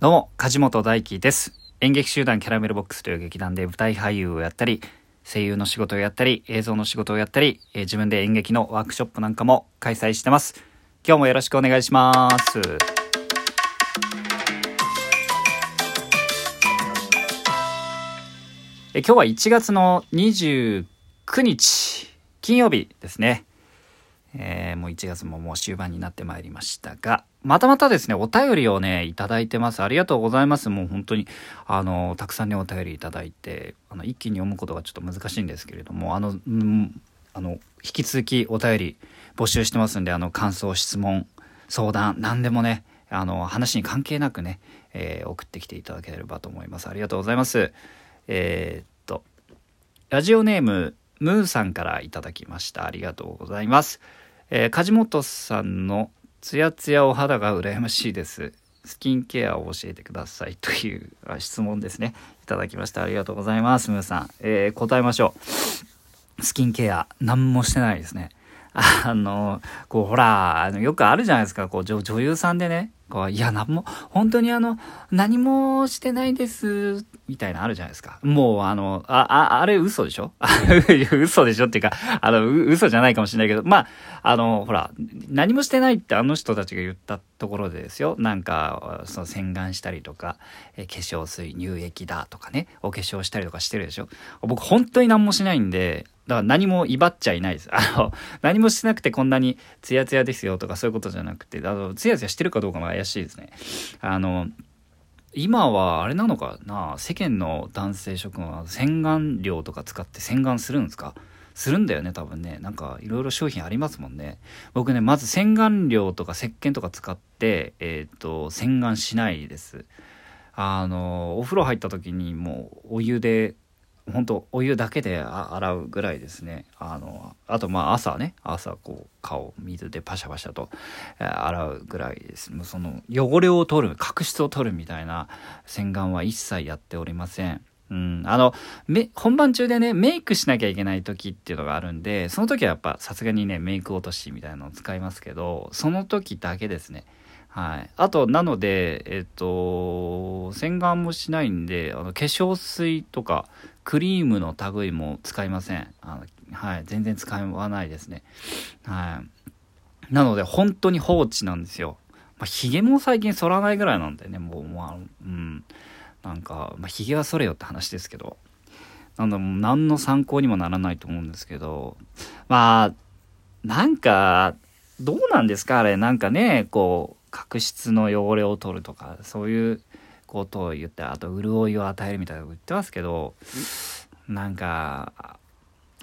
どうも、梶本大輝です。演劇集団キャラメルボックスという劇団で舞台俳優をやったり、声優の仕事をやったり、映像の仕事をやったり、えー自分で演劇のワークショップなんかも開催してます。今日もよろしくお願いします。え今日は1月の29日、金曜日ですね。えーもう1月ももう終盤になってまいりましたが、またまたですね、お便りをね、いただいてます。ありがとうございます。もう本当に、あの、たくさんね、お便りいただいて、あの、一気に読むことがちょっと難しいんですけれども、あの、うん、あの、引き続きお便り募集してますんで、あの、感想、質問、相談、何でもね、あの、話に関係なくね、えー送ってきていただければと思います。ありがとうございます。えーっと、ラジオネーム、ムーさんからいただきました。ありがとうございます。えー梶本さんのツヤツヤお肌が羨ましいです。スキンケアを教えてくださいという質問ですね。いただきました。ありがとうございます。ムーさん。えー答えましょう。スキンケア、何もしてないですね。あの、こう、ほら、あのよくあるじゃないですか。こう、女女優さんでね、こう、いや、なんも、本当にあの、何もしてないです、みたいなあるじゃないですか。もう、あの、あ、あ、あれ嘘でしょ？嘘でしょっていうか、あの、嘘じゃないかもしれないけど、まあ、あの、ほら、何もしてないってあの人たちが言ったところでですよ。なんか、その洗顔したりとか、え化粧水、乳液だとかね、お化粧したりとかしてるでしょ。僕、本当に何もしないんで、だから何も威張っちゃいないです。あの、何もしなくてこんなにツヤツヤですよとかそういうことじゃなくて、あの、ツヤツヤしてるかどうかも怪しいですね。あの、今はあれなのかな世間の男性諸君は洗顔料とか使って洗顔するんですか？するんだよね多分ね。なんかいろいろ商品ありますもんね。僕ねまず洗顔料とか石鹸とか使ってえっ、と洗顔しないです。あのお風呂入った時にもうお湯で本当お湯だけで洗うぐらいですね。あのあとまあ朝ね。朝こう顔水でパシャパシャと洗うぐらいです。もうその汚れを取る角質を取るみたいな洗顔は一切やっておりません。うん、あの本番中でねメイクしなきゃいけない時っていうのがあるんでその時はやっぱさすがにねメイク落としみたいなのを使いますけどその時だけですねはい。あと、なので、えっと、洗顔もしないんで、あの、化粧水とか、クリームの類も使いません。あの、はい。全然使わないですね。はい。なので、本当に放置なんですよ。まあ、髭も最近剃らないぐらいなんでね、もう、まあ、うん。なんか、まあ、髭は剃れよって話ですけど。なんだ、もう何の参考にもならないと思うんですけど、まあ、なんか、どうなんですかあれ、なんかね、こう、角質の汚れを取るとか、そういうことを言って、あと、潤いを与えるみたいなこと言ってますけど、なんか、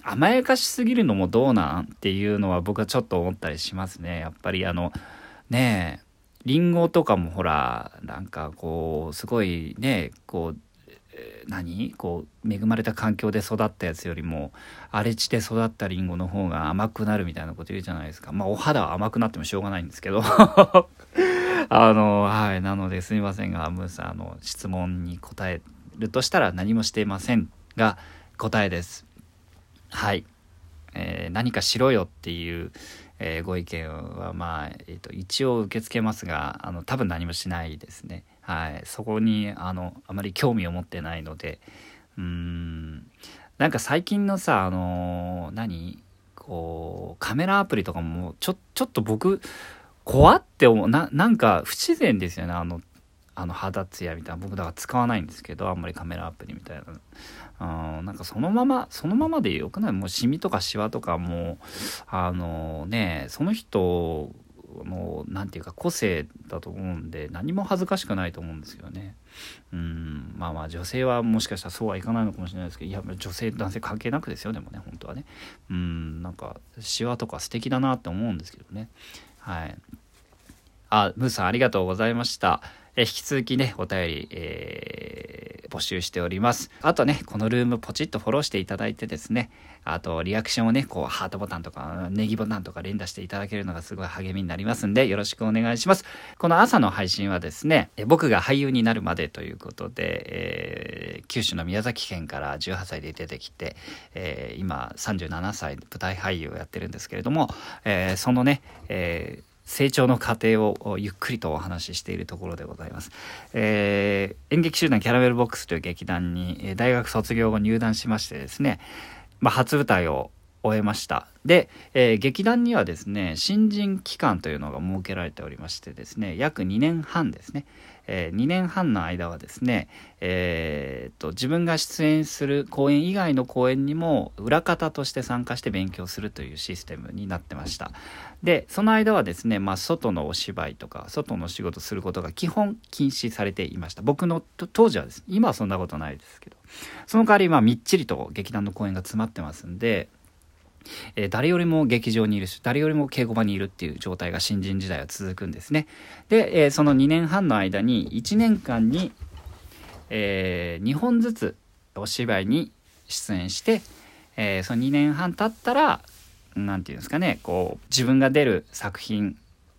甘やかしすぎるのもどうなんっていうのは僕はちょっと思ったりしますね。やっぱりあの、ねえ、リンゴとかもほら、なんかこう、すごいね、こう、何？こう恵まれた環境で育ったやつよりも荒れ地で育ったリンゴの方が甘くなるみたいなこと言うじゃないですか。まあお肌は甘くなってもしょうがないんですけど。あのはい。なのですみませんがムーさんあの質問に答えるとしたら何もしていませんが答えです。はい、えー何かしろよっていう、えーご意見はまあ、えー、と一応受け付けますがあの多分何もしないですね。はい。そこにあのあまり興味を持ってないのでうん。なんか最近のさあの何？こうカメラアプリとかもちょちょっと僕怖って思うななんか不自然ですよね。あのあの肌ツヤみたいな。僕だから使わないんですけどあんまりカメラアプリみたいなうんなんかそのままそのままでよくない？もうシミとかシワとかもうあのねその人のなんていうか個性だと思うんで何も恥ずかしくないと思うんですよね。うんまあまあ女性はもしかしたらそうはいかないのかもしれないですけどいや女性男性関係なくですよでもね本当はね。うんなんかシワとか素敵だなって思うんですけどね。はい。あムーさんありがとうございました。え引き続きねお便り、えー募集しております。あとねこのルームポチッとフォローしていただいてですねあとリアクションをねこうハートボタンとかネギボタンとか連打していただけるのがすごい励みになりますんでよろしくお願いします。この朝の配信はですねえ僕が俳優になるまでということで、えー九州の宮崎県から18歳で出てきて、えー今37歳舞台俳優をやってるんですけれども、えーそのね、えー成長の過程をゆっくりとお話ししているところでございます。えー、演劇集団キャラメルボックスという劇団に大学卒業後入団しましてですね、まあ、初舞台を終えました。で、えー、劇団にはですね、新人期間というのが設けられておりましてですね、約2年半ですね、えー、2年半の間はですね、えー、と自分が出演する公演以外の公演にも裏方として参加して勉強するというシステムになってました。でその間はですね、まあ、外のお芝居とか外の仕事することが基本禁止されていました。僕の当時はです。ね今はそんなことないですけど。その代わりまあみっちりと劇団の公演が詰まってますんでえー、誰よりも劇場にいるし誰よりも稽古場にいるっていう状態が新人時代は続くんですね。で、えー、その2年半の間に1年間に、えー、2本ずつお芝居に出演して、えその2年半経ったら何て言うんですかねこう自分が出る作品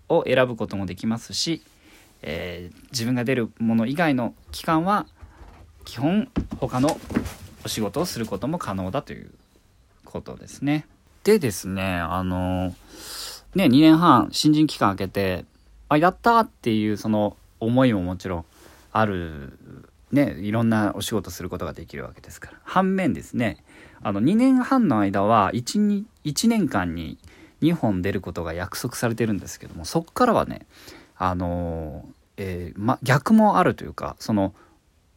を選ぶこともできますし、え自分が出るもの以外の期間は基本他のお仕事をすることも可能だということですね。でですね、あの、ね、2年半、新人期間空けて、あ、やったっていうその思いももちろんある、ね、いろんなお仕事することができるわけですから。反面ですね、あの、2年半の間は1、1年間に2本出ることが約束されてるんですけども、そこからはね、あの、えー、ま、逆もあるというか、その、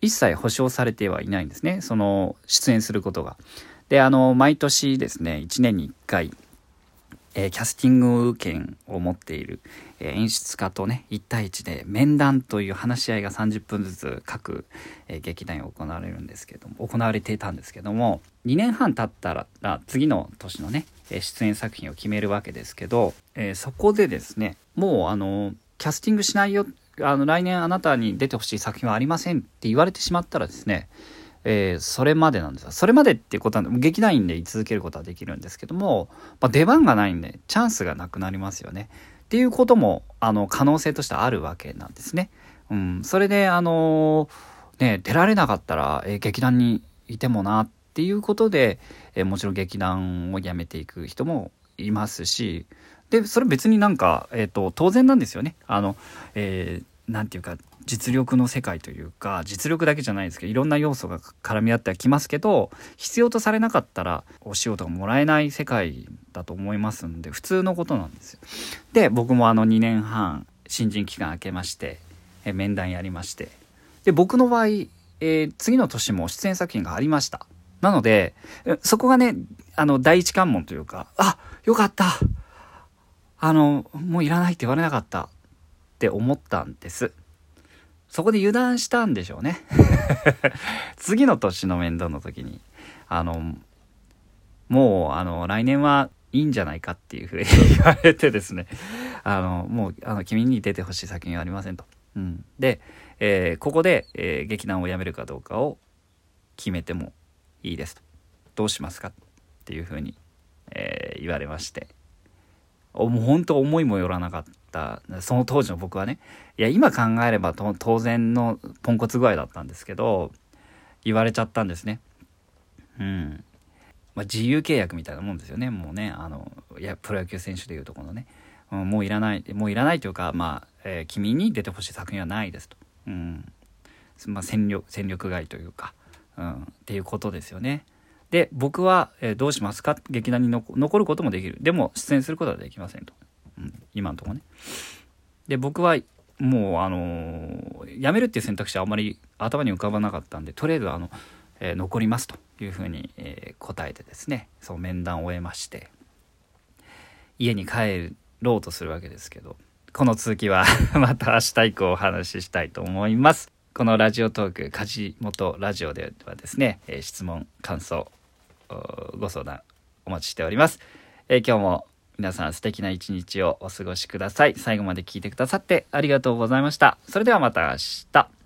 一切保証されてはいないんですね。その、出演することが。で、あの、毎年ですね、1年に1回、えー、キャスティング権を持っている、えー、演出家とね、1対1で面談という話し合いが30分ずつ各、えー、劇団に行われるんですけども、行われていたんですけども、2年半経ったら、次の年のね、出演作品を決めるわけですけど、えそこでですね、もうあの、キャスティングしないよ、あの、来年あなたに出てほしい作品はありませんって言われてしまったらですね、えー、それまでなんですよ。それまでっていうことは、劇団員で居続けることはできるんですけども、まあ、出番がないんで、チャンスがなくなりますよね。っていうことも、あの、可能性としてあるわけなんですね。うん。それで、あのー、ね、出られなかったら、えー、劇団にいてもなっていうことで、えー、もちろん劇団を辞めていく人もいますし、で、それ別になんか、えっ、と、当然なんですよね。あの、えー、なんていうか、実力の世界というか実力だけじゃないですけどいろんな要素が絡み合ってはきますけど必要とされなかったらお仕事がもらえない世界だと思いますんで普通のことなんですよ。で僕もあの2年半新人期間明けまして面談やりましてで僕の場合、えー、次の年も出演作品がありました。なのでそこがねあの第一関門というかあよかったあのもういらないって言われなかったって思ったんです。そこで油断したんでしょうね 次の年の面倒の時にあのもうあの来年はいいんじゃないかっていうふうに言われてですねあのもうあの君に出てほしい作品はありませんと。うん、で、えー、ここで、えー、劇団を辞めるかどうかを決めてもいいですと。どうしますかっていうふうに、えー、言われましてもう本当思いもよらなかった。その当時の僕はね。いや今考えれば当然のポンコツ具合だったんですけど言われちゃったんですね。うん。まあ、自由契約みたいなもんですよね。もうねあのいやプロ野球選手でいうとこのね、うん、もういらないもういらないというかまあ、えー、君に出てほしい作品はないですと、うん。まあ、戦力戦力外というか、うん、っていうことですよね。で僕は、え、どうしますか？劇団に残ることもできる。でも出演することはできませんと。うん、今のとこね。で僕はもうあのー、辞めるっていう選択肢はあまり頭に浮かばなかったんでとりあえずあの、えー、残りますというふうに、えー、答えてですね。そう面談を終えまして。家に帰ろうとするわけですけど。この続きは また明日以降お話ししたいと思います。このラジオトーク梶本ラジオではですね、え質問感想ご相談お待ちしております。え今日も皆さん素敵な一日をお過ごしください。最後まで聞いてくださってありがとうございました。それではまた明日。